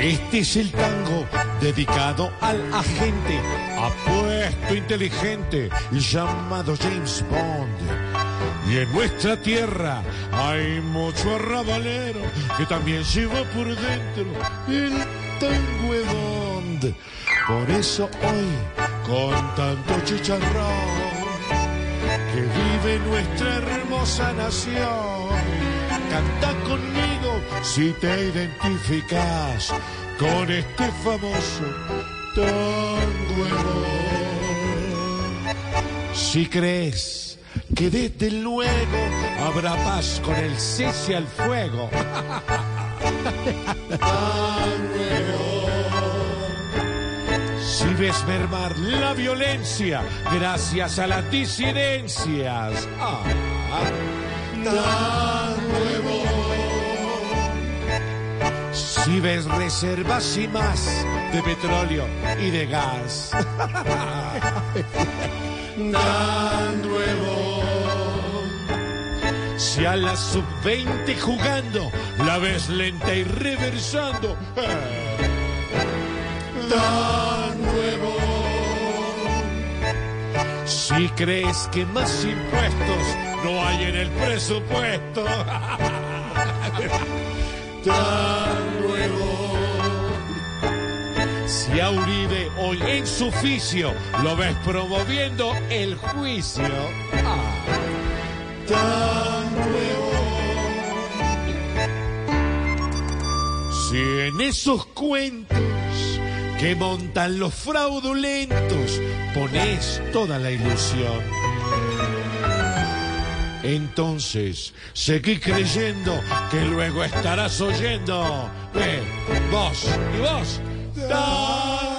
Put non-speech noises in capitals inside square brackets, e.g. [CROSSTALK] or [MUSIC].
Este es el tango dedicado al agente apuesto inteligente llamado James Bond. Y en nuestra tierra hay mucho arrabalero que también lleva por dentro el tango de Bond. Por eso hoy, con tanto chicharrón, que vive nuestra hermosa nación, canta conmigo si te identificas con este famoso tango. Si crees que desde luego habrá paz con el cese al fuego. [LAUGHS] Si ves mermar la violencia gracias a las disidencias. Ah, tan Si ves reservas y más de petróleo y de gas. [LAUGHS] tan nuevo. Si a la sub-20 jugando la ves lenta y reversando. [LAUGHS] Tan nuevo. Si crees que más impuestos no hay en el presupuesto. [LAUGHS] Tan nuevo. Si a Uribe hoy en su oficio lo ves promoviendo el juicio. Ah, tan nuevo. Si en esos cuentos que montan los fraudulentos pones toda la ilusión. Entonces, seguí creyendo que luego estarás oyendo. Ve, vos y vos. down.